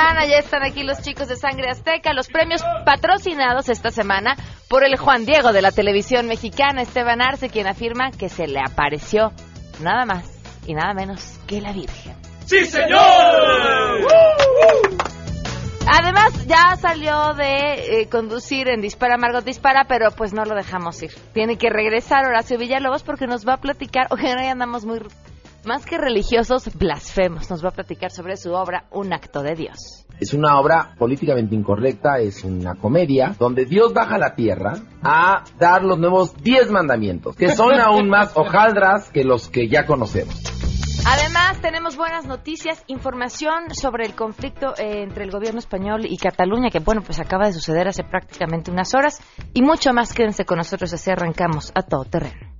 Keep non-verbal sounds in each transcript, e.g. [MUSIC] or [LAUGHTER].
semana. Ya están aquí los chicos de Sangre Azteca. Los premios patrocinados esta semana por el Juan Diego de la televisión mexicana, Esteban Arce, quien afirma que se le apareció nada más y nada menos que la Virgen. ¡Sí, señor! Además, ya salió de eh, conducir en Dispara Margot Dispara, pero pues no lo dejamos ir. Tiene que regresar Horacio Villalobos porque nos va a platicar, o que andamos muy, más que religiosos, blasfemos. Nos va a platicar sobre su obra Un acto de Dios. Es una obra políticamente incorrecta, es una comedia donde Dios baja a la tierra a dar los nuevos diez mandamientos, que son [LAUGHS] aún más hojaldras que los que ya conocemos. Además, tenemos buenas noticias, información sobre el conflicto eh, entre el gobierno español y Cataluña, que bueno, pues acaba de suceder hace prácticamente unas horas, y mucho más. Quédense con nosotros, así arrancamos a todo terreno.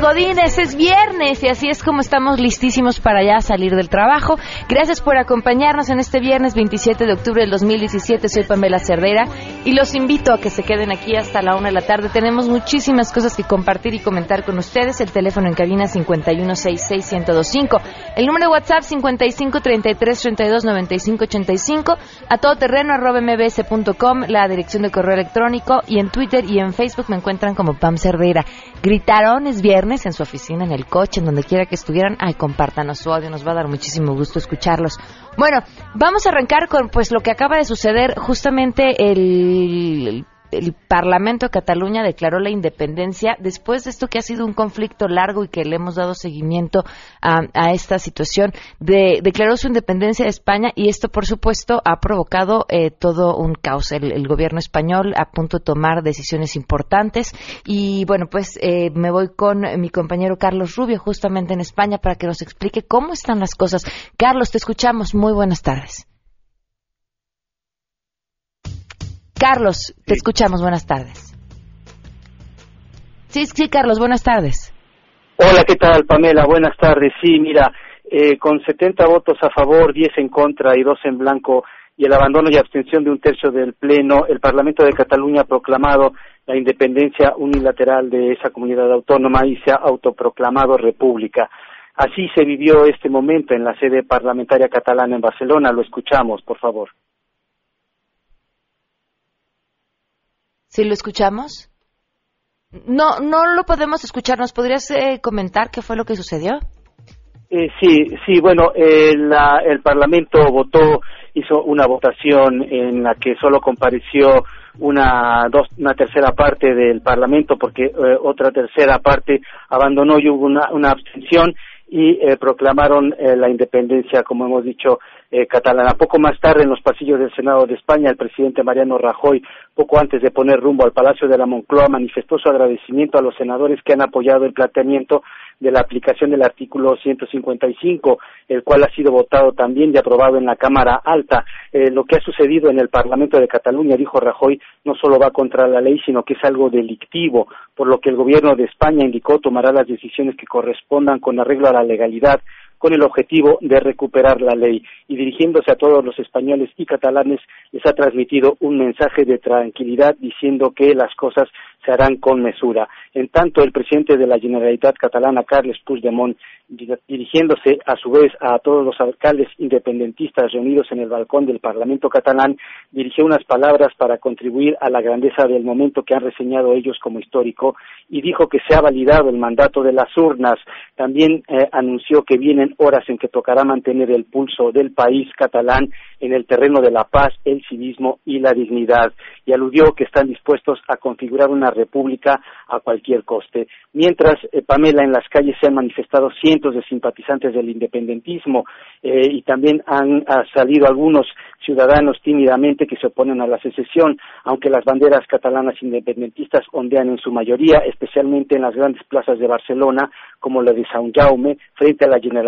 Godines, es viernes y así es como estamos listísimos para ya salir del trabajo. Gracias por acompañarnos en este viernes 27 de octubre del 2017. Soy Pamela Cerdera y los invito a que se queden aquí hasta la una de la tarde. Tenemos muchísimas cosas que compartir y comentar con ustedes. El teléfono en cabina 5166125. El número de WhatsApp 5533329585. A todoterreno arroba mbs.com. La dirección de correo electrónico y en Twitter y en Facebook me encuentran como Pam Cerdeira. Gritaron es viernes en su oficina, en el coche, en donde quiera que estuvieran. Ay, compártanos su audio, nos va a dar muchísimo gusto escucharlos. Bueno, vamos a arrancar con pues lo que acaba de suceder justamente el el Parlamento de Cataluña declaró la independencia después de esto que ha sido un conflicto largo y que le hemos dado seguimiento a, esta situación. De, declaró su independencia de España y esto, por supuesto, ha provocado eh, todo un caos. El, gobierno español a punto de tomar decisiones importantes y bueno, pues eh, me voy con mi compañero Carlos Rubio justamente en España para que nos explique cómo están las cosas. Carlos, te escuchamos. Muy buenas tardes. Carlos, te escuchamos. Buenas tardes. Sí, sí, Carlos, buenas tardes. Hola, ¿qué tal, Pamela? Buenas tardes. Sí, mira, eh, con 70 votos a favor, 10 en contra y 2 en blanco, y el abandono y abstención de un tercio del Pleno, el Parlamento de Cataluña ha proclamado la independencia unilateral de esa comunidad autónoma y se ha autoproclamado república. Así se vivió este momento en la sede parlamentaria catalana en Barcelona. Lo escuchamos, por favor. ¿Sí lo escuchamos? No, no lo podemos escuchar. ¿Nos podrías eh, comentar qué fue lo que sucedió? Eh, sí, sí, bueno, el, el Parlamento votó, hizo una votación en la que solo compareció una, dos, una tercera parte del Parlamento porque eh, otra tercera parte abandonó y hubo una, una abstención y eh, proclamaron eh, la independencia, como hemos dicho, eh, catalana. Poco más tarde, en los pasillos del Senado de España, el presidente Mariano Rajoy, poco antes de poner rumbo al Palacio de la Moncloa, manifestó su agradecimiento a los senadores que han apoyado el planteamiento de la aplicación del artículo 155, el cual ha sido votado también y aprobado en la Cámara Alta. Eh, lo que ha sucedido en el Parlamento de Cataluña, dijo Rajoy, no solo va contra la ley, sino que es algo delictivo, por lo que el Gobierno de España indicó tomará las decisiones que correspondan con arreglo a la legalidad con el objetivo de recuperar la ley y dirigiéndose a todos los españoles y catalanes les ha transmitido un mensaje de tranquilidad diciendo que las cosas se harán con mesura. En tanto, el presidente de la Generalitat catalana, Carles Puigdemont, dirigiéndose a su vez a todos los alcaldes independentistas reunidos en el balcón del Parlamento catalán, dirigió unas palabras para contribuir a la grandeza del momento que han reseñado ellos como histórico y dijo que se ha validado el mandato de las urnas. También eh, anunció que vienen horas en que tocará mantener el pulso del país catalán en el terreno de la paz, el civismo y la dignidad. Y aludió que están dispuestos a configurar una república a cualquier coste. Mientras, eh, Pamela, en las calles se han manifestado cientos de simpatizantes del independentismo eh, y también han salido algunos ciudadanos tímidamente que se oponen a la secesión, aunque las banderas catalanas independentistas ondean en su mayoría, especialmente en las grandes plazas de Barcelona, como la de San Jaume, frente a la Generalitat,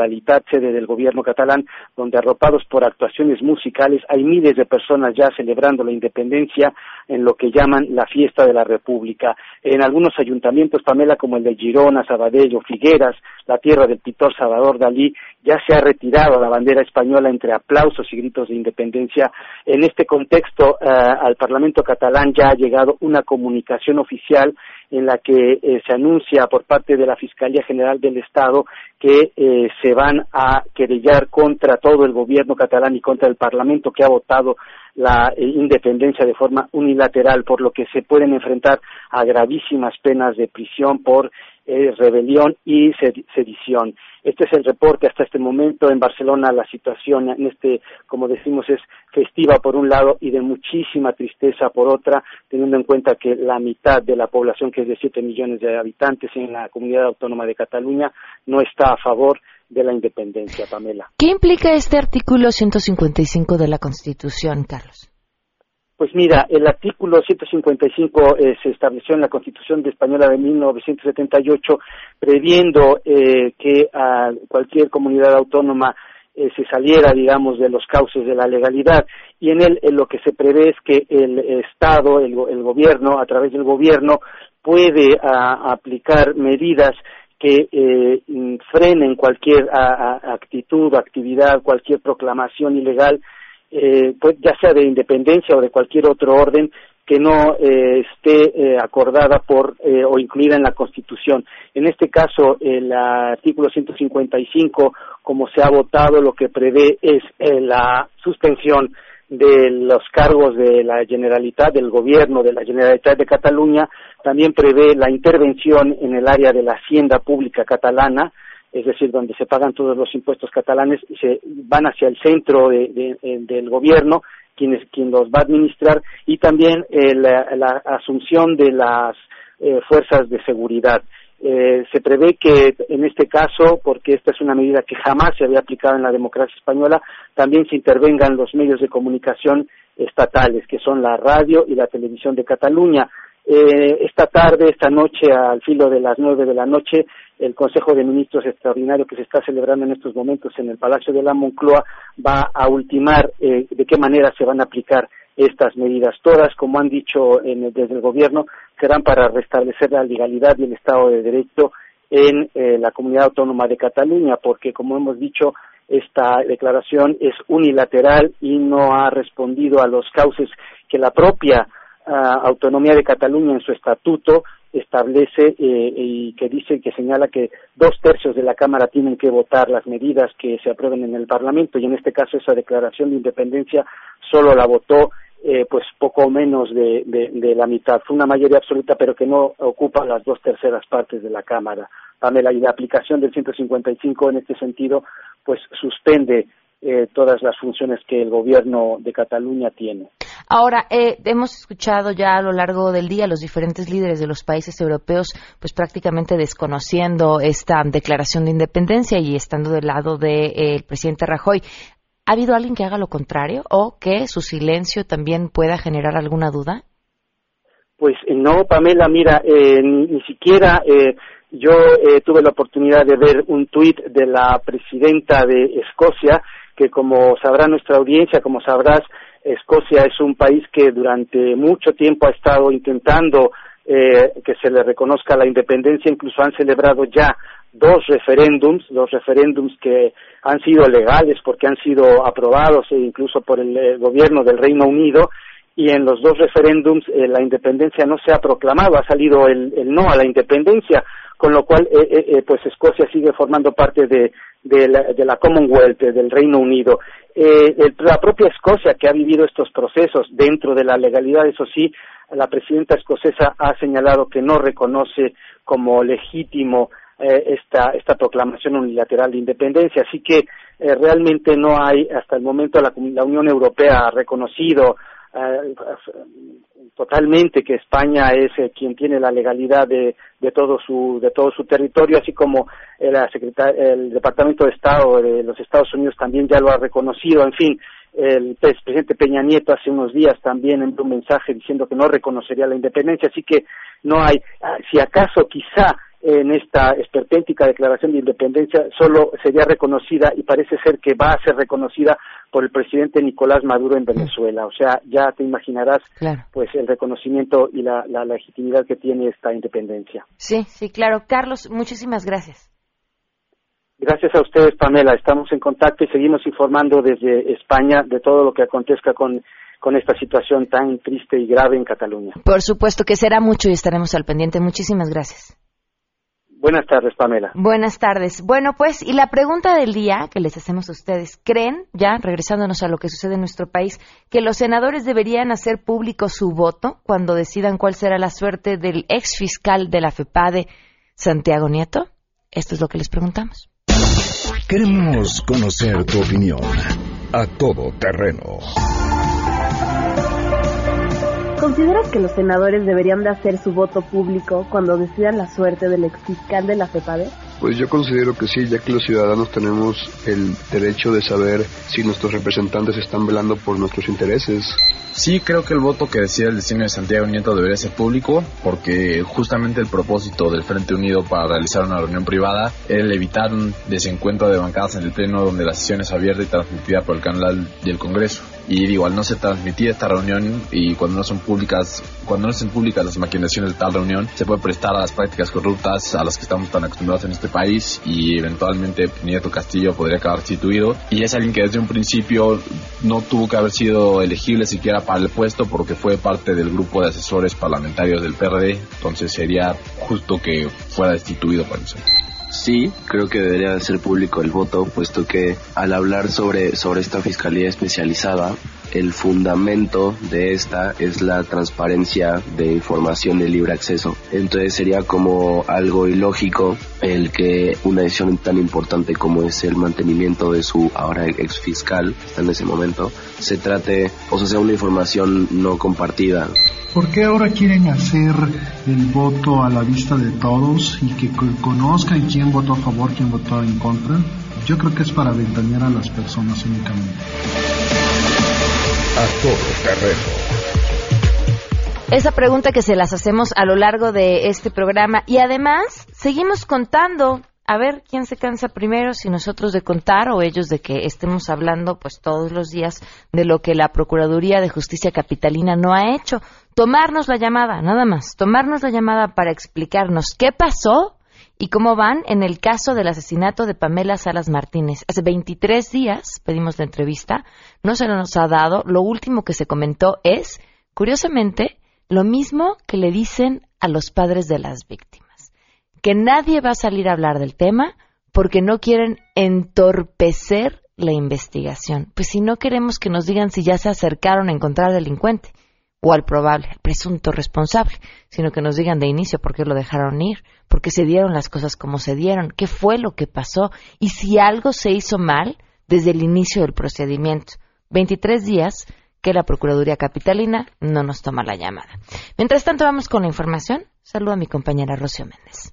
sede del gobierno catalán, donde arropados por actuaciones musicales hay miles de personas ya celebrando la independencia en lo que llaman la fiesta de la República. En algunos ayuntamientos, Pamela, como el de Girona, Sabadell o Figueras, la tierra del pintor Salvador Dalí, ya se ha retirado la bandera española entre aplausos y gritos de independencia. En este contexto, eh, al Parlamento catalán ya ha llegado una comunicación oficial en la que eh, se anuncia por parte de la Fiscalía General del Estado que eh, se van a querellar contra todo el gobierno catalán y contra el Parlamento que ha votado la independencia de forma unilateral, por lo que se pueden enfrentar a gravísimas penas de prisión por rebelión y sedición. Este es el reporte hasta este momento. En Barcelona la situación en este, como decimos, es festiva por un lado y de muchísima tristeza por otra, teniendo en cuenta que la mitad de la población, que es de 7 millones de habitantes en la comunidad autónoma de Cataluña, no está a favor de la independencia, Pamela. ¿Qué implica este artículo 155 de la Constitución, Carlos? Pues mira, el artículo 155 eh, se estableció en la Constitución de Española de 1978, previendo eh, que a cualquier comunidad autónoma eh, se saliera, digamos, de los cauces de la legalidad. Y en él lo que se prevé es que el Estado, el, gobierno, a través del gobierno, puede aplicar medidas que frenen cualquier actitud, actividad, cualquier proclamación ilegal eh, pues ya sea de independencia o de cualquier otro orden que no eh, esté eh, acordada por o incluida en la Constitución. En este caso, el artículo 155, como se ha votado, lo que prevé es la suspensión de los cargos de la Generalitat, del gobierno de la Generalitat de Cataluña, también prevé la intervención en el área de la hacienda pública catalana, es decir, donde se pagan todos los impuestos catalanes y se van hacia el centro del gobierno, quien, quien los va a administrar, y también eh, la, asunción de las eh, fuerzas de seguridad. Eh, se prevé que en este caso, porque esta es una medida que jamás se había aplicado en la democracia española, también se intervengan los medios de comunicación estatales, que son la radio y la televisión de Cataluña. Eh, esta tarde, esta noche, al filo de las nueve de la noche, el Consejo de Ministros extraordinario que se está celebrando en estos momentos en el Palacio de la Moncloa va a ultimar eh, de qué manera se van a aplicar estas medidas. Todas, como han dicho desde el Gobierno, serán para restablecer la legalidad y el Estado de Derecho en eh, la comunidad autónoma de Cataluña, porque, como hemos dicho, esta declaración es unilateral y no ha respondido a los cauces que la propia Autonomía de Cataluña en su estatuto establece eh, y que dice que señala que dos tercios de la Cámara tienen que votar las medidas que se aprueben en el Parlamento y en este caso esa declaración de independencia solo la votó eh, pues poco menos de, la mitad. Fue una mayoría absoluta pero que no ocupa las dos terceras partes de la Cámara. Pamela, y la aplicación del 155 en este sentido pues suspende eh, todas las funciones que el gobierno de Cataluña tiene. Ahora, eh, hemos escuchado ya a lo largo del día los diferentes líderes de los países europeos, pues prácticamente desconociendo esta declaración de independencia y estando del lado del eh, presidente Rajoy. ¿Ha habido alguien que haga lo contrario o que su silencio también pueda generar alguna duda? Pues no, Pamela, mira, ni, siquiera yo tuve la oportunidad de ver un tuit de la presidenta de Escocia que como sabrá nuestra audiencia, como sabrás, Escocia es un país que durante mucho tiempo ha estado intentando eh, que se le reconozca la independencia, incluso han celebrado ya dos referéndums, dos referéndums que han sido legales porque han sido aprobados e incluso por el, eh, gobierno del Reino Unido. Y en los dos referéndums eh, la independencia no se ha proclamado, ha salido el, no a la independencia, con lo cual pues Escocia sigue formando parte de, de la, Commonwealth, del Reino Unido. Eh, la propia Escocia, que ha vivido estos procesos dentro de la legalidad, eso sí, la presidenta escocesa ha señalado que no reconoce como legítimo eh, esta, esta proclamación unilateral de independencia. Así que eh, realmente no hay, hasta el momento, la, la Unión Europea ha reconocido eh, totalmente que España es eh, quien tiene la legalidad de, de, todo su de todo su territorio así como el, el Departamento de Estado de los Estados Unidos también ya lo ha reconocido. En fin el presidente Peña Nieto hace unos días también envió un mensaje diciendo que no reconocería la independencia, así que no hay, ah, si acaso quizá en esta esperpéntica declaración de independencia solo sería reconocida y parece ser que va a ser reconocida por el presidente Nicolás Maduro en Venezuela. O sea, ya te imaginarás pues el reconocimiento y la, la legitimidad que tiene esta independencia. Sí, sí, claro. Carlos, muchísimas gracias. Gracias a ustedes, Pamela. Estamos en contacto y seguimos informando desde España de todo lo que acontezca con, con esta situación tan triste y grave en Cataluña. Por supuesto que será mucho y estaremos al pendiente. Muchísimas gracias. Buenas tardes, Pamela. Buenas tardes. Bueno, pues, y la pregunta del día que les hacemos a ustedes, ¿creen, ya regresándonos a lo que sucede en nuestro país, que los senadores deberían hacer público su voto cuando decidan cuál será la suerte del ex fiscal de la FEPADE, Santiago Nieto? Esto es lo que les preguntamos. Queremos conocer tu opinión a todo terreno. ¿Consideras que los senadores deberían de hacer su voto público cuando decidan la suerte del ex fiscal de la FEPADE? Pues yo considero que sí, ya que los ciudadanos tenemos el derecho de saber si nuestros representantes están velando por nuestros intereses. Sí, creo que el voto que decía el destino de Santiago Nieto debería ser público, porque justamente el propósito del Frente Unido para realizar una reunión privada era el evitar un desencuentro de bancadas en el Pleno donde la sesión es abierta y transmitida por el canal del Congreso. Y digo, al no se transmitir esta reunión y cuando no son públicas, cuando no son públicas las maquinaciones de tal reunión, se puede prestar a las prácticas corruptas a las que estamos tan acostumbrados en este país y eventualmente Nieto Castillo podría acabar situido. Y es alguien que desde un principio no tuvo que haber sido elegible siquiera para el puesto porque fue parte del grupo de asesores parlamentarios del PRD, entonces sería justo que fuera destituido por eso. Sí, creo que debería ser público el voto, puesto que al hablar sobre, sobre esta fiscalía especializada, el fundamento de esta es la transparencia de información de libre acceso. Entonces sería como algo ilógico el que una decisión tan importante como es el mantenimiento de su ahora ex fiscal, está en ese momento, se trate, o sea, sea una información no compartida. ¿Por qué ahora quieren hacer el voto a la vista de todos y que conozcan quién votó a favor, quién votó en contra? Yo creo que es para ventanear a las personas únicamente. Esa pregunta que se las hacemos a lo largo de este programa. Y además seguimos contando. A ver quién se cansa primero, si nosotros de contar o ellos de que estemos hablando pues todos los días de lo que la Procuraduría de Justicia Capitalina no ha hecho. Tomarnos la llamada, nada más, tomarnos la llamada para explicarnos qué pasó y cómo van en el caso del asesinato de Pamela Salas Martínez. Hace 23 días pedimos la entrevista, no se nos ha dado, lo último que se comentó es, curiosamente, lo mismo que le dicen a los padres de las víctimas. Que nadie va a salir a hablar del tema porque no quieren entorpecer la investigación. Pues si no queremos que nos digan si ya se acercaron a encontrar delincuente o al probable, al presunto responsable, sino que nos digan de inicio por qué lo dejaron ir, por qué se dieron las cosas como se dieron, qué fue lo que pasó y si algo se hizo mal desde el inicio del procedimiento. 23 días que la Procuraduría Capitalina no nos toma la llamada. Mientras tanto, vamos con la información. Saludo a mi compañera Rocío Méndez.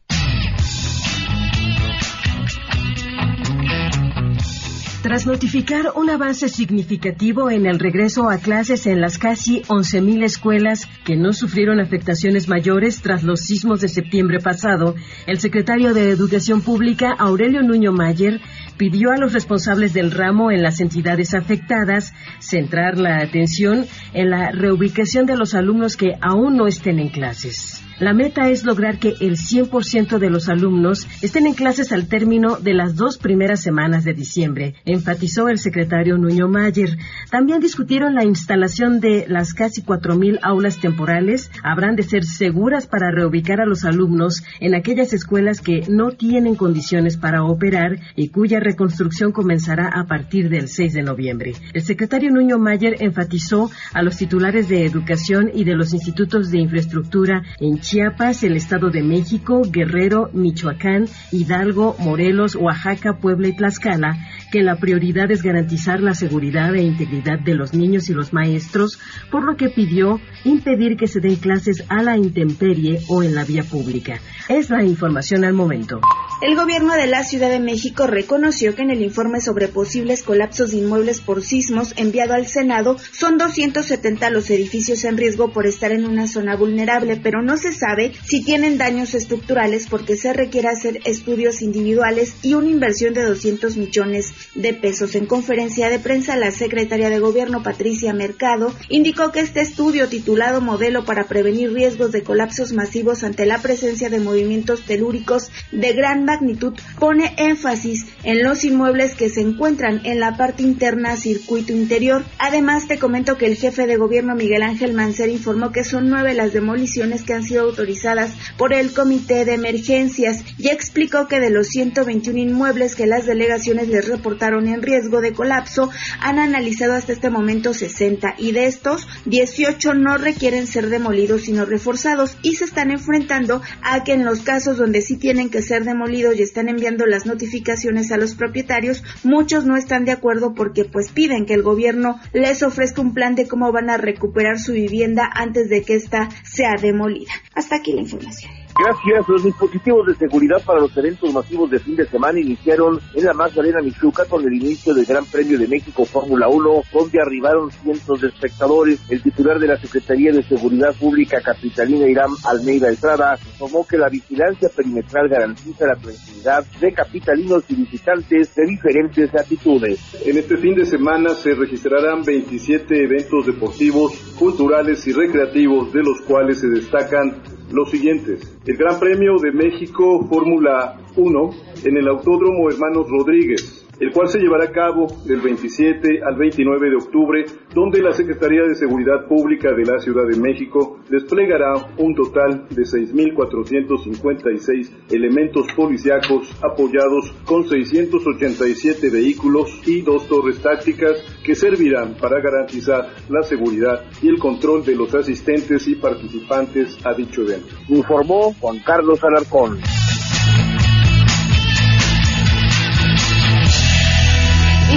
Tras notificar un avance significativo en el regreso a clases en las casi 11.000 escuelas que no sufrieron afectaciones mayores tras los sismos de septiembre pasado, el secretario de Educación Pública, Aurelio Nuño Mayer, pidió a los responsables del ramo en las entidades afectadas centrar la atención en la reubicación de los alumnos que aún no estén en clases. La meta es lograr que el 100% de los alumnos estén en clases al término de las dos primeras semanas de diciembre, enfatizó el secretario Nuño Mayer. También discutieron la instalación de las casi 4.000 aulas temporales. Habrán de ser seguras para reubicar a los alumnos en aquellas escuelas que no tienen condiciones para operar y cuya reconstrucción comenzará a partir del 6 de noviembre. El secretario Nuño Mayer enfatizó a los titulares de educación y de los institutos de infraestructura en Chile Chiapas, el Estado de México, Guerrero, Michoacán, Hidalgo, Morelos, Oaxaca, Puebla y Tlaxcala que la prioridad es garantizar la seguridad e integridad de los niños y los maestros, por lo que pidió impedir que se den clases a la intemperie o en la vía pública. Es la información al momento. El gobierno de la Ciudad de México reconoció que en el informe sobre posibles colapsos de inmuebles por sismos enviado al Senado son 270 los edificios en riesgo por estar en una zona vulnerable, pero no se sabe si tienen daños estructurales porque se requiere hacer estudios individuales y una inversión de 200 millones de pesos. En conferencia de prensa, la secretaria de Gobierno, Patricia Mercado, indicó que este estudio titulado Modelo para prevenir riesgos de colapsos masivos ante la presencia de movimientos telúricos de gran magnitud pone énfasis en los inmuebles que se encuentran en la parte interna circuito interior. Además, te comento que el jefe de gobierno Miguel Ángel Mancer informó que son nueve las demoliciones que han sido autorizadas por el Comité de Emergencias y explicó que de los 121 inmuebles que las delegaciones les reportaron en riesgo de colapso, han analizado hasta este momento 60 y de estos 18 no requieren ser demolidos sino reforzados y se están enfrentando a que en los casos donde sí tienen que ser demolidos y están enviando las notificaciones a los propietarios, muchos no están de acuerdo porque pues piden que el gobierno les ofrezca un plan de cómo van a recuperar su vivienda antes de que ésta sea demolida. Hasta aquí la información. Gracias. Los dispositivos de seguridad para los eventos masivos de fin de semana iniciaron en la Magdalena Michuca con el inicio del Gran Premio de México Fórmula 1, donde arribaron cientos de espectadores. El titular de la Secretaría de Seguridad Pública Capitalina Irán Almeida Estrada informó que la vigilancia perimetral garantiza la tranquilidad de capitalinos y visitantes de diferentes latitudes. En este fin de semana se registrarán 27 eventos deportivos, culturales y recreativos, de los cuales se destacan los siguientes. El Gran Premio de México Fórmula 1 en el Autódromo Hermanos Rodríguez, el cual se llevará a cabo del 27 al 29 de octubre, donde la Secretaría de Seguridad Pública de la Ciudad de México desplegará un total de 6.456 elementos policíacos apoyados con 687 vehículos y dos torres tácticas que servirán para garantizar la seguridad y el control de los asistentes y participantes a dicho evento. Informó Juan Carlos Alarcón.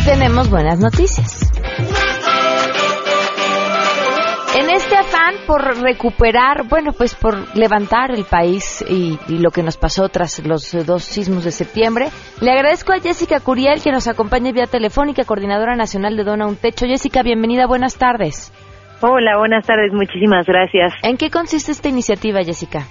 Tenemos buenas noticias. En este afán por recuperar, bueno, pues por levantar el país y, y, lo que nos pasó tras los dos sismos de septiembre, le agradezco a Jessica Curiel que nos acompaña vía telefónica, coordinadora nacional de Dona Un Techo. Jessica, bienvenida, buenas tardes. Hola, buenas tardes, muchísimas gracias. ¿En qué consiste esta iniciativa, Jessica?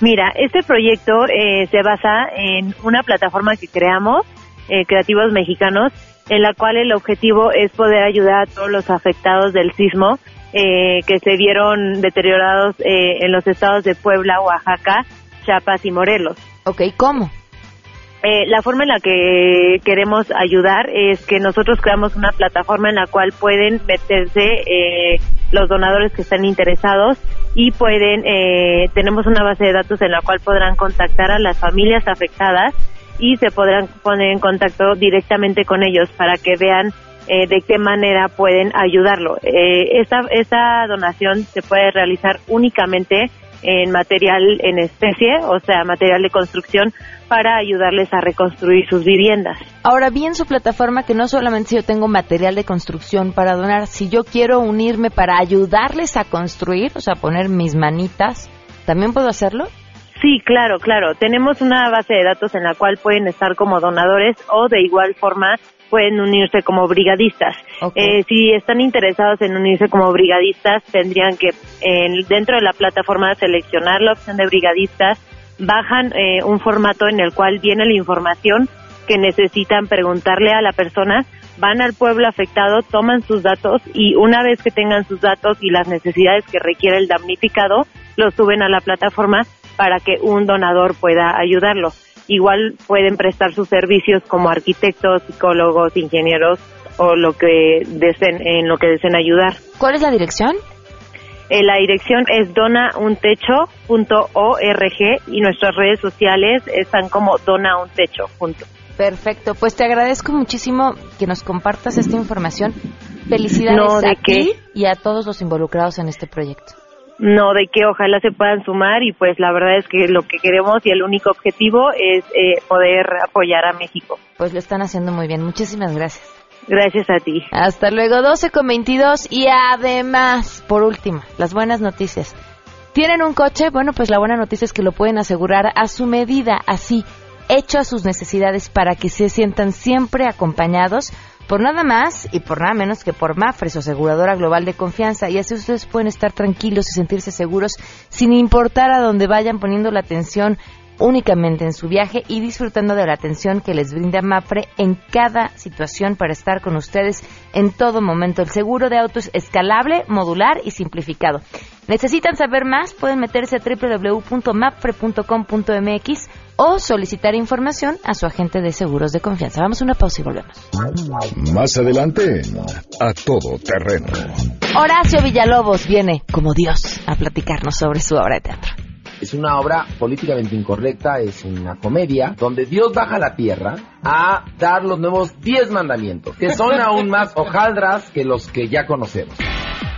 Mira, este proyecto eh, se basa en una plataforma que creamos, eh, Creativos Mexicanos, en la cual el objetivo es poder ayudar a todos los afectados del sismo eh, que se vieron deteriorados eh, en los estados de Puebla, Oaxaca, Chiapas y Morelos. Ok, ¿cómo? Eh, la forma en la que queremos ayudar es que nosotros creamos una plataforma en la cual pueden meterse eh, los donadores que están interesados y pueden, eh, tenemos una base de datos en la cual podrán contactar a las familias afectadas y se podrán poner en contacto directamente con ellos para que vean eh, de qué manera pueden ayudarlo. Eh, esta, esta donación se puede realizar únicamente en material en especie, o sea, material de construcción, para ayudarles a reconstruir sus viviendas. Ahora bien, su plataforma que no solamente si yo tengo material de construcción para donar, si yo quiero unirme para ayudarles a construir, o sea, poner mis manitas, ¿también puedo hacerlo? Sí, claro, claro. Tenemos una base de datos en la cual pueden estar como donadores o de igual forma pueden unirse como brigadistas. Okay. Eh, si están interesados en unirse como brigadistas, tendrían que en, dentro de la plataforma seleccionar la opción de brigadistas, bajan eh, un formato en el cual viene la información que necesitan preguntarle a la persona, van al pueblo afectado, toman sus datos y una vez que tengan sus datos y las necesidades que requiere el damnificado, los suben a la plataforma para que un donador pueda ayudarlo. Igual pueden prestar sus servicios como arquitectos, psicólogos, ingenieros o lo que deseen, en lo que deseen ayudar. ¿Cuál es la dirección? Eh, la dirección es donauntecho.org y nuestras redes sociales están como donauntecho. Perfecto, pues te agradezco muchísimo que nos compartas esta información. Felicidades no, ¿de a ti y a todos los involucrados en este proyecto. No de que ojalá se puedan sumar y pues la verdad es que lo que queremos y el único objetivo es eh, poder apoyar a México. Pues lo están haciendo muy bien. Muchísimas gracias. Gracias a ti. Hasta luego, 12 con 22. Y además, por último, las buenas noticias. ¿Tienen un coche? Bueno, pues la buena noticia es que lo pueden asegurar a su medida, así, hecho a sus necesidades para que se sientan siempre acompañados por nada más y por nada menos que por Mafre, su aseguradora global de confianza. Y así ustedes pueden estar tranquilos y sentirse seguros sin importar a dónde vayan poniendo la atención únicamente en su viaje y disfrutando de la atención que les brinda Mafre en cada situación para estar con ustedes en todo momento. El seguro de autos es escalable, modular y simplificado. ¿Necesitan saber más? Pueden meterse a www.mapfre.com.mx o solicitar información a su agente de seguros de confianza. Vamos a una pausa y volvemos. Más adelante, a todo terreno. Horacio Villalobos viene como Dios a platicarnos sobre su obra de teatro. Es una obra políticamente incorrecta, es una comedia donde Dios baja a la tierra a dar los nuevos diez mandamientos, que son [LAUGHS] aún más hojaldras que los que ya conocemos.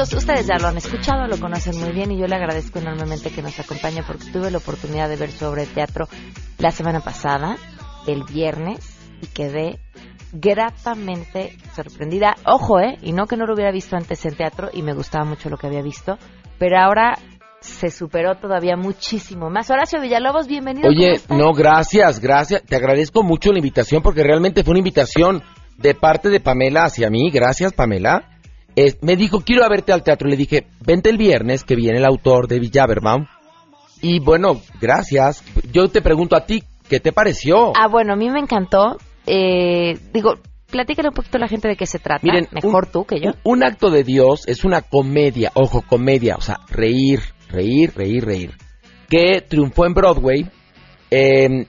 28 minutos. Ustedes ya lo han escuchado, lo conocen muy bien y yo le agradezco enormemente que nos acompañe porque tuve la oportunidad de ver su obra de teatro la semana pasada, el viernes, y quedé gratamente sorprendida. Ojo, ¿eh? Y no que no lo hubiera visto antes en teatro y me gustaba mucho lo que había visto, pero ahora se superó todavía muchísimo más. Horacio Villalobos, bienvenido. Oye, no, gracias, gracias. Te agradezco mucho la invitación porque realmente fue una invitación de parte de Pamela hacia mí. Gracias, Pamela. Me dijo, quiero verte al teatro. Le dije, vente el viernes, que viene el autor de Villaverbaum. Y bueno, gracias. Yo te pregunto a ti, ¿qué te pareció? Ah, bueno, a mí me encantó. Eh, digo, platícale un poquito a la gente de qué se trata. Miren, mejor tú que yo. Un acto de Dios es una comedia, ojo, comedia, o sea, reír, reír, reír, reír, que triunfó en Broadway em,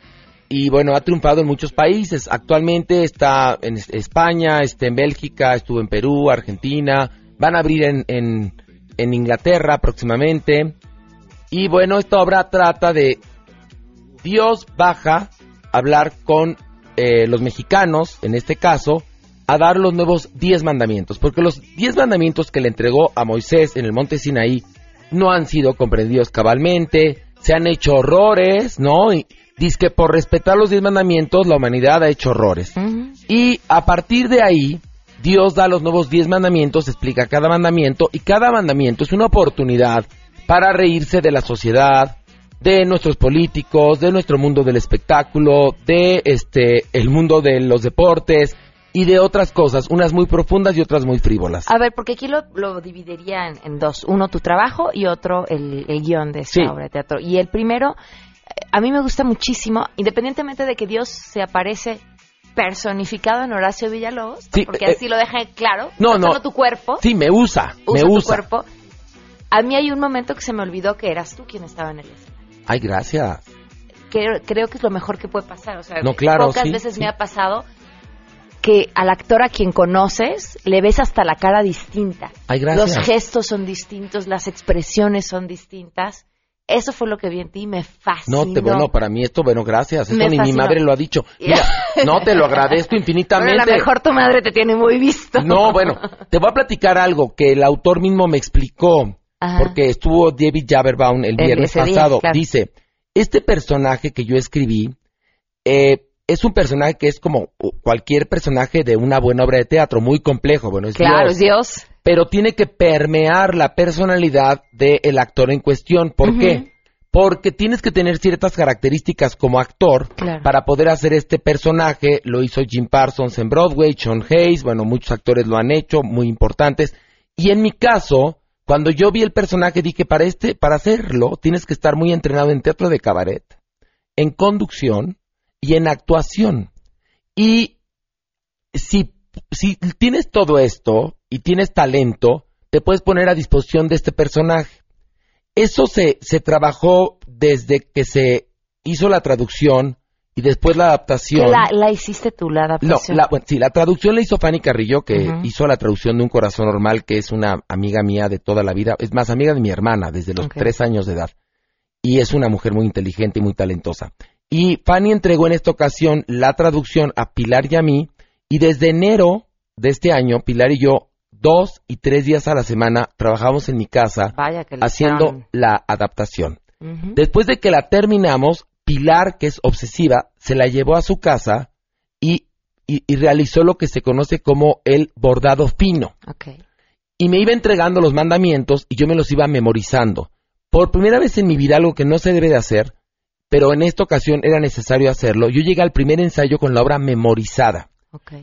y bueno, ha triunfado en muchos países. Actualmente está en España, está en Bélgica, estuvo en Perú, Argentina, van a abrir en, en, Inglaterra próximamente. Y bueno, esta obra trata de Dios baja a hablar con eh, los mexicanos, en este caso, a dar los nuevos diez mandamientos, porque los diez mandamientos que le entregó a Moisés en el monte Sinaí no han sido comprendidos cabalmente, se han hecho horrores, ¿no? Y dice que por respetar los diez mandamientos la humanidad ha hecho horrores. Y a partir de ahí, Dios da los nuevos diez mandamientos, explica cada mandamiento y cada mandamiento es una oportunidad para reírse de la sociedad, de nuestros políticos, de nuestro mundo del espectáculo, de este el mundo de los deportes, y de otras cosas, unas muy profundas y otras muy frívolas. A ver, porque aquí lo, dividiría en, dos. Uno, tu trabajo y otro, el, guion de esta obra de teatro. Y el primero, a mí me gusta muchísimo, independientemente de que Dios se aparece personificado en Horacio Villalobos, porque eh, así lo deja claro, no, no, tu cuerpo. Sí, me usa, me usa. tu cuerpo. A mí hay un momento que se me olvidó que eras tú quien estaba en el escenario. Ay, gracias. Creo, creo que es lo mejor que puede pasar. O sea, no, claro, pocas veces me ha pasado que al actor a quien conoces le ves hasta la cara distinta. Los gestos son distintos, las expresiones son distintas. Eso fue lo que vi en ti, me fascinó. No, te, bueno, para mí esto, bueno, gracias. Esto ni mi madre lo ha dicho. [LAUGHS] Mira, no, te lo agradezco infinitamente. Bueno, a lo mejor tu madre te tiene muy visto. No, bueno, te voy a platicar algo que el autor mismo me explicó. Porque estuvo David Jaberbaum el viernes pasado. Dice, este personaje que yo escribí, eh, es un personaje que es como cualquier personaje de una buena obra de teatro, muy complejo. Bueno, es claro, Dios, es Dios. Pero tiene que permear la personalidad del actor en cuestión. ¿Por qué? Porque tienes que tener ciertas características como actor para poder hacer este personaje. Lo hizo Jim Parsons en Broadway, Sean Hayes, bueno, muchos actores lo han hecho, muy importantes. Y en mi caso, cuando yo vi el personaje dije, para este, para hacerlo, tienes que estar muy entrenado en teatro de cabaret, en conducción, y en actuación. Y si, si tienes todo esto y tienes talento, te puedes poner a disposición de este personaje. eso se, se trabajó desde que se hizo la traducción y después la adaptación. ¿Que la, la hiciste tú, la No, adaptación? la, bueno, sí, la traducción la hizo Fanny Carrillo, que hizo la traducción de Un Corazón Normal, que es una amiga mía de toda la vida, es más amiga de mi hermana, desde los tres años de edad. Y es una mujer muy inteligente y muy talentosa. Y Fanny entregó en esta ocasión la traducción a Pilar y a mí, y desde enero de este año, Pilar y yo, dos y tres días a la semana, trabajamos en mi casa haciendo la adaptación. Después de que la terminamos, Pilar, que es obsesiva, se la llevó a su casa y, y- y realizó lo que se conoce como el bordado fino. Ok. Y me iba entregando los mandamientos y yo me los iba memorizando. Por primera vez en mi vida, algo que no se debe de hacer, pero en esta ocasión era necesario hacerlo, yo llegué al primer ensayo con la obra memorizada.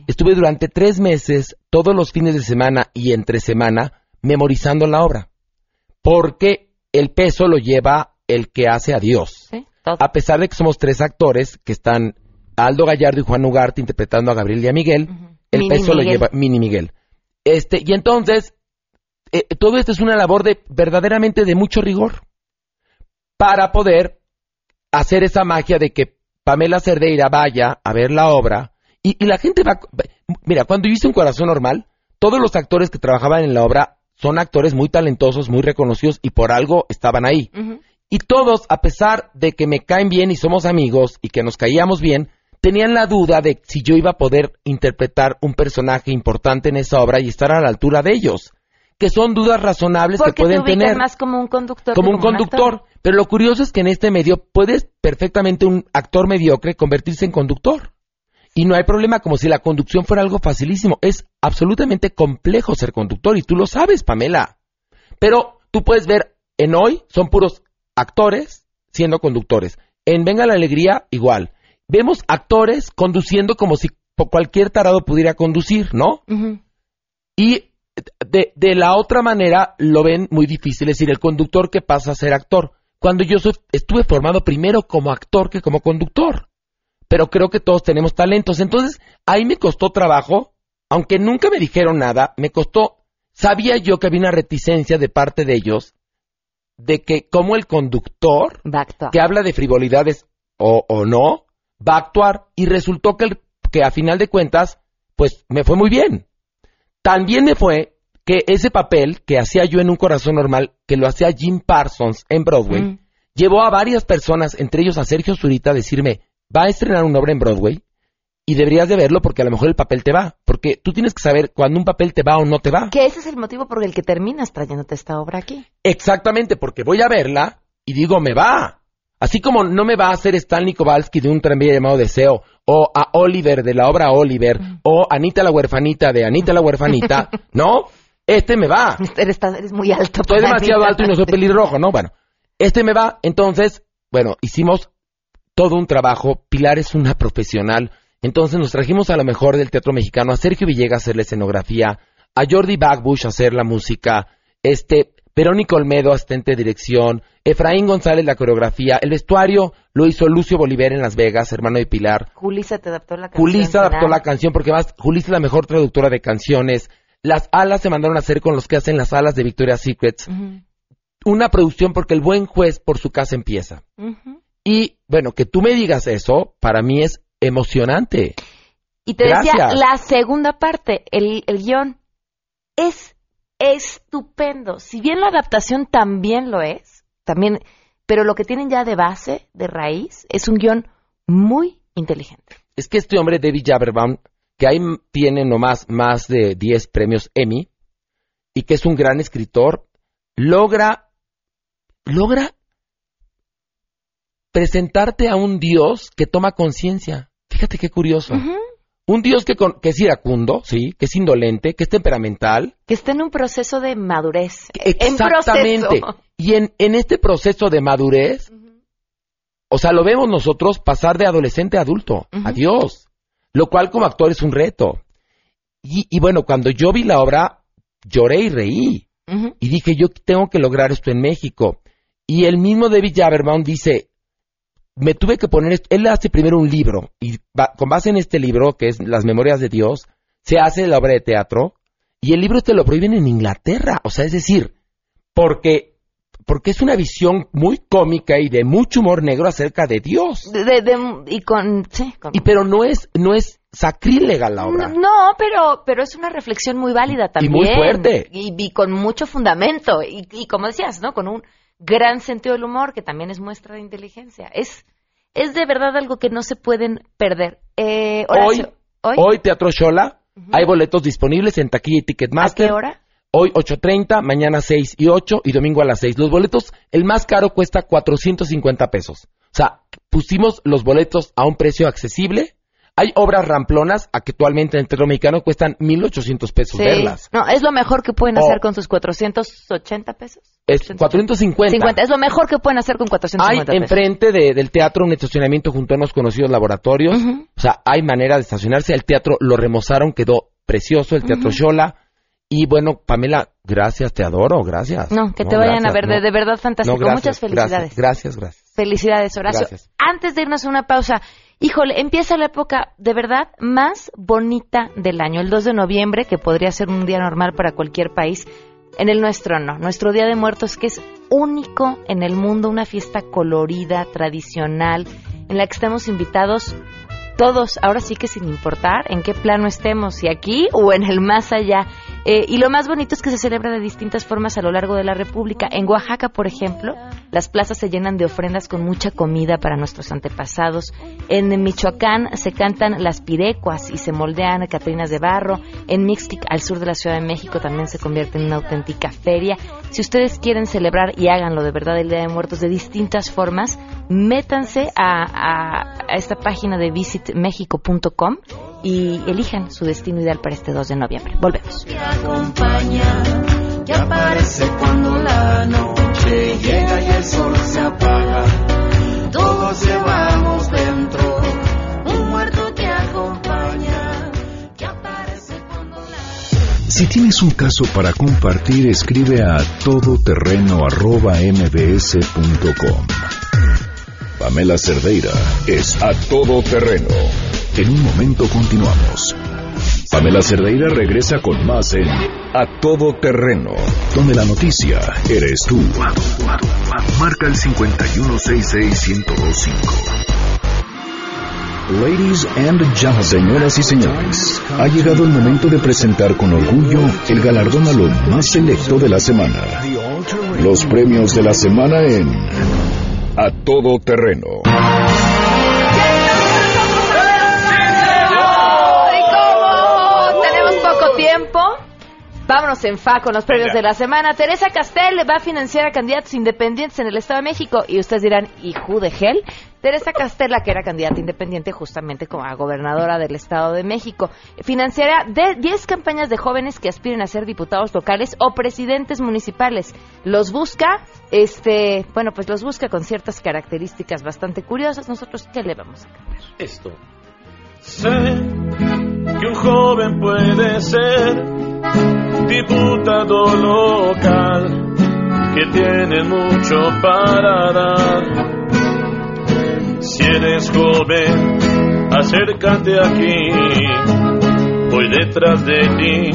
Estuve durante tres meses, todos los fines de semana y entre semana, memorizando la obra. Porque el peso lo lleva el que hace a Dios. Sí. A pesar de que somos tres actores que están Aldo Gallardo y Juan Ugarte interpretando a Gabriel y a Miguel, el Mini peso lo Miguel. lleva Mini Miguel. Este, y entonces, eh, todo esto es una labor de verdaderamente de mucho rigor para poder hacer esa magia de que Pamela Cerdeira vaya a ver la obra y, y la gente va... Mira, cuando yo hice un corazón normal, todos los actores que trabajaban en la obra son actores muy talentosos, muy reconocidos y por algo estaban ahí. Y todos, a pesar de que me caen bien y somos amigos y que nos caíamos bien, tenían la duda de si yo iba a poder interpretar un personaje importante en esa obra y estar a la altura de ellos. Que son dudas razonables Porque que pueden te tener más como un conductor. como un conductor. Pero lo curioso es que en este medio puedes perfectamente un actor mediocre convertirse en conductor. Y no hay problema como si la conducción fuera algo facilísimo. Es absolutamente complejo ser conductor y tú lo sabes, Pamela. Pero tú puedes ver, en hoy son puros actores siendo conductores. En Venga la Alegría, igual. Vemos actores conduciendo como si cualquier tarado pudiera conducir, ¿no? Y de, de la otra manera lo ven muy difícil, es decir, el conductor que pasa a ser actor. Cuando yo soy- estuve formado primero como actor que como conductor. Pero creo que todos tenemos talentos. Entonces, ahí me costó trabajo, aunque nunca me dijeron nada, me costó, sabía yo que había una reticencia de parte de ellos, de que como el conductor, que habla de frivolidades o, o no, va a actuar y resultó que, el- que a final de cuentas, pues me fue muy bien. También me fue que ese papel que hacía yo en un corazón normal, que lo hacía Jim Parsons en Broadway, Mm. llevó a varias personas, entre ellos a Sergio Zurita, a decirme, va a estrenar una obra en Broadway y deberías de verlo porque a lo mejor el papel te va. Porque tú tienes que saber cuando un papel te va o no te va. Que ese es el motivo por el que terminas trayéndote esta obra aquí. Exactamente, porque voy a verla y digo, me va. Así como no me va a hacer Stanley Kowalski de un tranvía llamado Deseo, o a Oliver de la obra Oliver, o Anita la huerfanita de Anita la huerfanita, [LAUGHS] ¿no? Este me va. Eres, eres muy alto. Estoy demasiado alto y no soy [LAUGHS] pelirrojo, ¿no? Bueno, este me va. Entonces, bueno, hicimos todo un trabajo. Pilar es una profesional. Entonces nos trajimos a lo mejor del teatro mexicano a Sergio Villegas a hacer la escenografía, a Jordi Bagbush a hacer la música, este, Verónica Olmedo, asistente de dirección, Efraín González la coreografía, el vestuario lo hizo Lucio Bolívar en Las Vegas, hermano de Pilar. Julissa te adaptó la canción. Julissa adaptó la canción porque más Julissa es la mejor traductora de canciones. Las alas se mandaron a hacer con los que hacen las alas de Victoria's Secrets. Una producción porque el buen juez por su casa empieza. Y bueno, que tú me digas eso, para mí es emocionante. Y te decía, Gracias. la segunda parte, el, el guion, es estupendo. Si bien la adaptación también lo es, también, pero lo que tienen ya de base, de raíz, es un guion muy inteligente. Es que este hombre, David Jaberbaum, que ahí tiene nomás más de 10 premios Emmy, y que es un gran escritor, logra, logra presentarte a un Dios que toma conciencia. Fíjate qué curioso. Un Dios que, con- que es iracundo, sí, que es indolente, que es temperamental. Que está en un proceso de madurez. En Exactamente. proceso. Y en, en este proceso de madurez, o sea, lo vemos nosotros pasar de adolescente a adulto. Adiós. Lo cual como actor es un reto. Y, y bueno, cuando yo vi la obra, lloré y reí. Y dije, yo tengo que lograr esto en México. Y el mismo David Jaberbaum dice, me tuve que poner, esto- él hace primero un libro, y ba- con base en este libro, que es Las Memorias de Dios, se hace la obra de teatro, y el libro te lo prohíben en Inglaterra. O sea, es decir, porque porque es una visión muy cómica y de mucho humor negro acerca de Dios. De, de- de- y con, sí, con- Y pero no es, no es sacrílega la obra. No, pero, pero es una reflexión muy válida también. muy fuerte. Y, y con mucho fundamento. Y, y como decías, ¿no? Con un gran sentido del humor, que también es muestra de inteligencia. Es, es de verdad algo que no se pueden perder. Eh, Hoy, hoy, Teatro Shola, hay boletos disponibles en taquilla y Ticketmaster. ¿A qué hora? Hoy 8.30, mañana 6 y 8 y domingo a las 6. Los boletos, el más caro cuesta 450 pesos. O sea, pusimos los boletos a un precio accesible. Hay obras ramplonas que actualmente en el teatro mexicano cuestan 1.800 pesos Sí. verlas. No, es lo mejor que pueden Oh. hacer con sus 480 pesos. Es 450. 50. Es lo mejor que pueden hacer con Hay 450 pesos. enfrente de- del teatro un estacionamiento junto a unos conocidos laboratorios. O sea, hay manera de estacionarse. El teatro lo remozaron, quedó precioso, el teatro. Shola. Y bueno, Pamela, gracias, te adoro, gracias. No, que te vayan a ver, de, de verdad fantástico. No, gracias, Muchas felicidades. Gracias, gracias. gracias. Felicidades, Horacio. Gracias. Antes de irnos a una pausa, híjole, empieza la época de verdad más bonita del año, el 2 de noviembre, que podría ser un día normal para cualquier país. En el nuestro no, nuestro Día de Muertos que es único en el mundo, una fiesta colorida, tradicional, en la que estamos invitados todos, ahora sí que sin importar en qué plano estemos, si aquí o en el más allá. Eh, y lo más bonito es que se celebra de distintas formas a lo largo de la República. En Oaxaca, por ejemplo, las plazas se llenan de ofrendas con mucha comida para nuestros antepasados. En Michoacán se cantan las pirecuas y se moldean catrinas de barro. En Mixquic, al sur de la Ciudad de México, también se convierte en una auténtica feria. Si ustedes quieren celebrar y háganlo de verdad el Día de Muertos de distintas formas, métanse a, a- esta página de visitmexico.com y elijan su destino ideal para este 2 de noviembre. Volvemos. que acompaña, que aparece cuando la noche llega y el sol se apaga. Todos llevamos dentro un muerto que acompaña, que aparece cuando la Si tienes un caso para compartir, escribe a todoterreno.mbs.com. Pamela Cerdeira es a todo terreno. En un momento continuamos. Pamela Cerdeira regresa con más en A Todo Terreno, donde la noticia eres tú. Marca el 5166125. Ladies and gentlemen, señoras y señores, ha llegado el momento de presentar con orgullo el galardón a lo más selecto de la semana. Los premios de la semana en A Todo Terreno. Vámonos en fa con los premios de la semana. Teresa Castel va a financiar a candidatos independientes en el Estado de México. Y ustedes dirán, ¿y who the hell? Teresa Castel, la que era candidata independiente justamente como a gobernadora del Estado de México, financiará de 10 campañas de jóvenes que aspiren a ser diputados locales o presidentes municipales. Los busca, este, bueno, pues los busca con ciertas características bastante curiosas. Nosotros, ¿qué le vamos a cantar? Esto. Sé que un joven puede ser diputado local, que tiene mucho para dar. Si eres joven, acércate aquí, voy detrás de ti.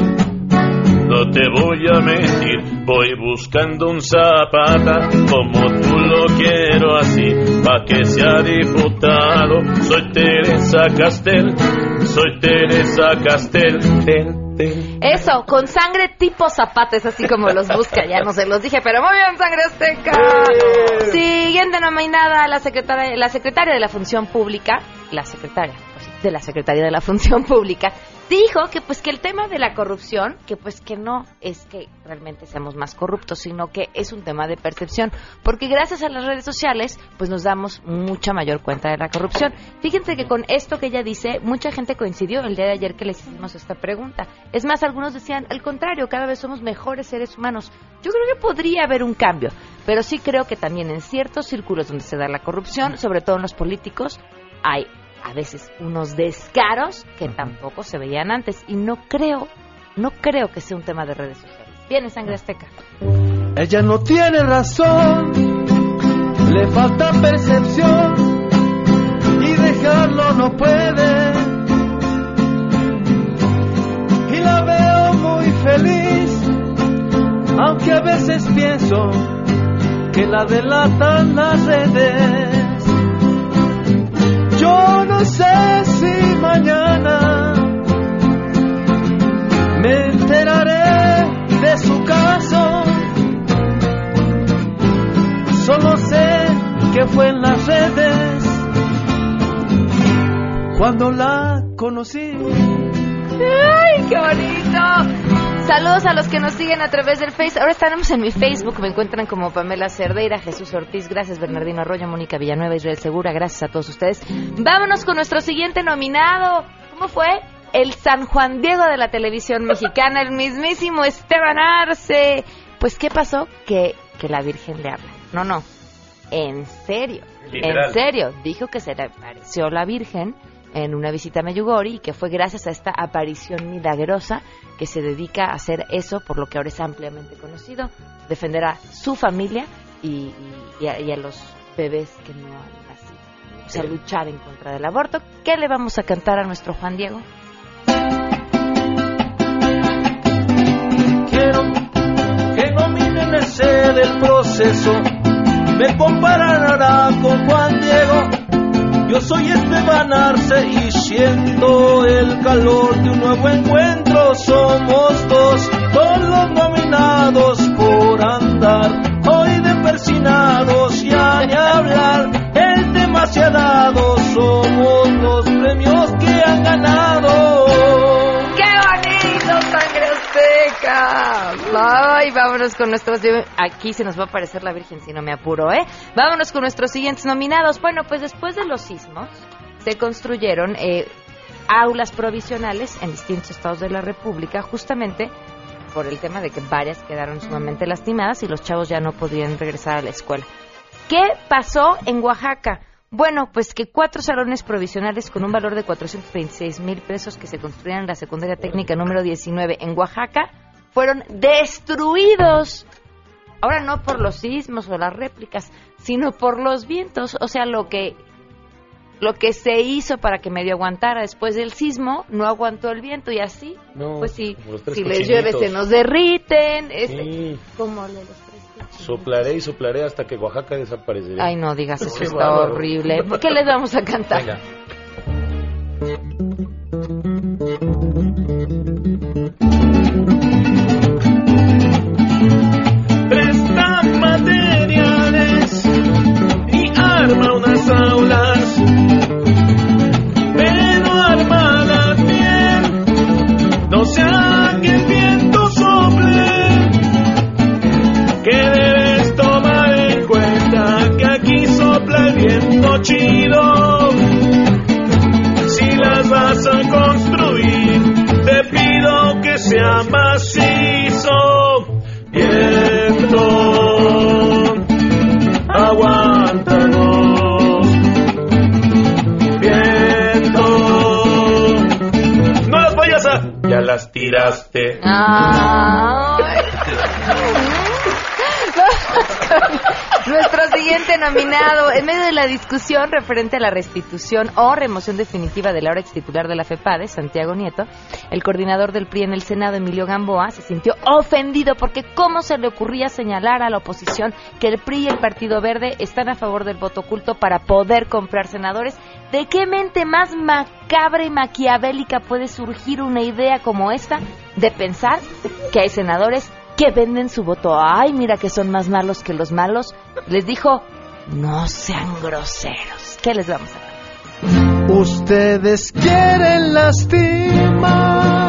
No te voy a mentir, voy buscando un zapata como tú lo quiero así, pa' que sea diputado. Soy Teresa Castel, soy Teresa Castel. Tel, Eso, con sangre tipo zapata, es así como los busca, ya no se los dije, pero muy bien, sangre azteca. Siguiente nominada, la secretaria, la secretaria de la Función Pública, la secretaria de la Secretaría de la Función [LAUGHS] Pública, dijo que pues que el tema de la corrupción, que pues que no es que realmente seamos más corruptos, sino que es un tema de percepción, porque gracias a las redes sociales pues nos damos mucha mayor cuenta de la corrupción. Fíjense que con esto que ella dice, mucha gente coincidió el día de ayer que les hicimos esta pregunta. Es más, algunos decían, al contrario, cada vez somos mejores seres humanos. Yo creo que podría haber un cambio, pero sí creo que también en ciertos círculos donde se da la corrupción, sobre todo en los políticos, hay a veces unos descaros que tampoco se veían antes y no creo, no creo que sea un tema de redes sociales. Viene sangre azteca. Ella no tiene razón, le falta percepción y dejarlo no puede. Y la veo muy feliz, aunque a veces pienso que la delatan las redes. Yo no sé si mañana me enteraré de su caso. Solo sé que fue en las redes cuando la conocí. ¡Ay, qué bonito! Saludos a los que nos siguen a través del Face. Ahora estamos en mi Facebook. Me encuentran como Pamela Cerdeira, Jesús Ortiz. Gracias, Bernardino Arroyo, Mónica Villanueva, Israel Segura. Gracias a todos ustedes. Vámonos con nuestro siguiente nominado. ¿Cómo fue? El San Juan Diego de la televisión mexicana, el mismísimo Esteban Arce. Pues, ¿qué pasó? Que, que la Virgen le habla. No, no. En serio. Literal. En serio. Dijo que se le apareció la Virgen en una visita a Meyugori y que fue gracias a esta aparición milagrosa que se dedica a hacer eso, por lo que ahora es ampliamente conocido, defender a su familia y, y- y a, y a los bebés que no han nacido. O sea, luchar en contra del aborto. ¿Qué le vamos a cantar a nuestro Juan Diego? Quiero que dominen ese del proceso. Me comparará con Juan Diego. Yo soy Esteban Arce y siento el calor de un nuevo encuentro. Somos dos, todos nominados por andar. Hoy de persinados ya ni hablar. El tema se ha dado, somos los premios que han ganado. Vámonos con nuestros... Aquí se nos va a aparecer la Virgen si no me apuro, ¿eh? Vámonos con nuestros siguientes nominados. Bueno, pues después de los sismos se construyeron eh, aulas provisionales en distintos estados de la República justamente por el tema de que varias quedaron sumamente lastimadas y los chavos ya no podían regresar a la escuela. ¿Qué pasó en Oaxaca? Bueno, pues que cuatro salones provisionales con un valor de 426 mil pesos que se construían en la secundaria técnica número 19 en Oaxaca fueron destruidos. Ahora no por los sismos o las réplicas, sino por los vientos. O sea, lo que lo que se hizo para que medio aguantara después del sismo no aguantó el viento y así, No, pues tres si les llueve se nos derriten. este, Sí. como lo de los tres Soplaré y soplaré hasta que Oaxaca desaparecerá. Ay, no digas eso, Qué está bárbaro. horrible. ¿Qué les vamos a cantar? Venga. Macizo. Viento, aguántanos. Viento, no las vayas a. Ya las tiraste. Ay. Nuestro siguiente nominado, en medio de la discusión referente a la restitución o remoción definitiva del ahora ex titular de la FEPADE, Santiago Nieto, el coordinador del PRI en el Senado, Emilio Gamboa, se sintió ofendido porque cómo se le ocurría señalar a la oposición que el PRI y el Partido Verde están a favor del voto oculto para poder comprar senadores. ¿De qué mente más macabra y maquiavélica puede surgir una idea como esta de pensar que hay senadores que venden su voto. Ay, mira que son más malos que los malos. Les dijo, no sean groseros. ¿Qué les vamos a dar? Ustedes quieren lastimar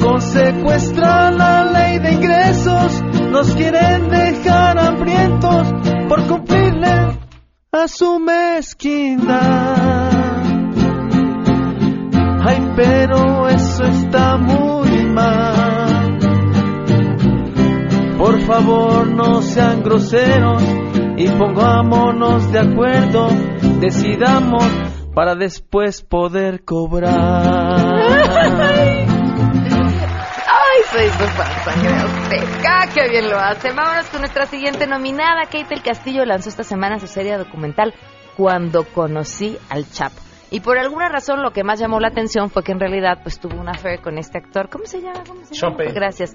con secuestrar la ley de ingresos, nos quieren dejar hambrientos por cumplirle a su mezquindad. Ay, pero eso está muy mal. Por favor, no sean groseros y pongámonos de acuerdo, decidamos para después poder cobrar. [LAUGHS] Ay, soy su fan, sangre azteca. Qué bien lo hace. Vámonos con nuestra siguiente nominada. Kate del Castillo lanzó esta semana su serie documental Cuando conocí al Chapo. Y por alguna razón lo que más llamó la atención fue que en realidad pues tuvo una affair con este actor. ¿Cómo se llama? ¿Cómo se Sean llama? Gracias.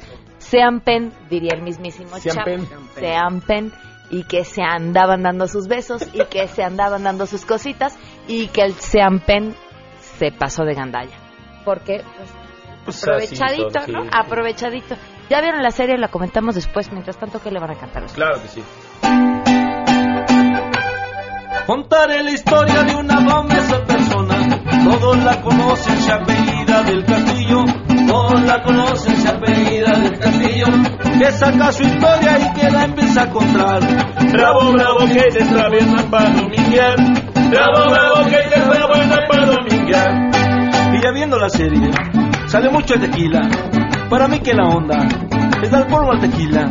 Sean Penn, diría el mismísimo Sean Chap. Penn. Sean Penn. Y que se andaban dando sus besos y que se andaban dando sus cositas y que el Sean Penn se pasó de gandalla. Porque pues, Pues aprovechadito, ¿no? Aprovechadito. Ya vieron la serie, la comentamos después. Mientras tanto, ¿qué le van a cantar? ustedes? Claro que sí. Contaré la historia de una famosa persona. Todos la conocen, se apellida del castillo. Todos la conocen, se apellida Que saca su historia y que la empieza a contar. Bravo, bravo, que te está buena para dominguear. Bravo, bravo, que te está buena para dominguear. Y ya viendo la serie, sale mucho tequila. Para mí que la onda es dar polvo al tequila.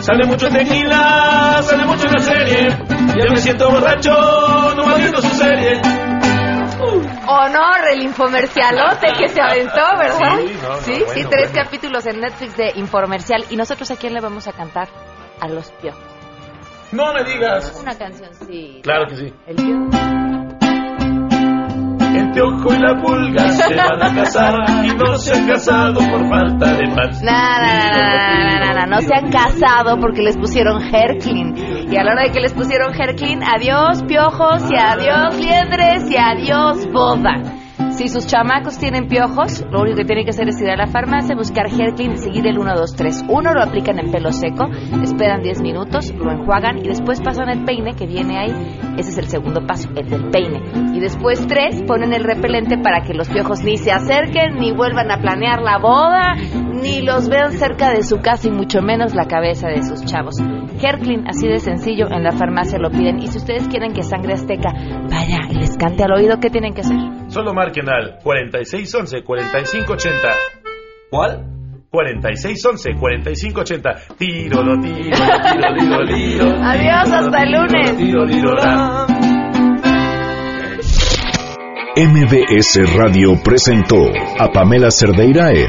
Sale mucho tequila, sale mucho en la serie. Ya me siento borracho, no viendo su serie. Honor, el infomercialote que se aventó, ¿verdad? Sí, no, no, sí, bueno, sí, tres bueno. capítulos en Netflix de infomercial. ¿Y nosotros a quién le vamos a cantar? A los piojos. No me digas. Una canción, sí. Claro que sí. El piojo. El piojo y la pulga se van a casar y no se han casado por falta de no, no, no, no, no se han casado porque les pusieron Herklin. Y a la hora de que les pusieron Herklin, adiós piojos y adiós liendres y adiós boda. Si sus chamacos tienen piojos, lo único que tienen que hacer es ir a la farmacia, buscar Herklin, seguir el 1, 2, 3, 1, lo aplican en pelo seco, esperan 10 minutos, lo enjuagan y después pasan el peine que viene ahí. Ese es el segundo paso, el del peine. Y después 3, ponen el repelente para que los piojos ni se acerquen, ni vuelvan a planear la boda, ni los vean cerca de su casa y mucho menos la cabeza de sus chavos. Herklin, así de sencillo, en la farmacia lo piden. Y si ustedes quieren que Sangre Azteca vaya y les cante al oído, ¿qué tienen que hacer? Solo marquen al 4611-4580. ¿Cuál? 4611-4580. Tiro, lo tiro, [LAUGHS] tiro, tiro, tiro. Adiós, hasta el lunes. Tiro, tiro. MBS Radio presentó a Pamela Cerdeira en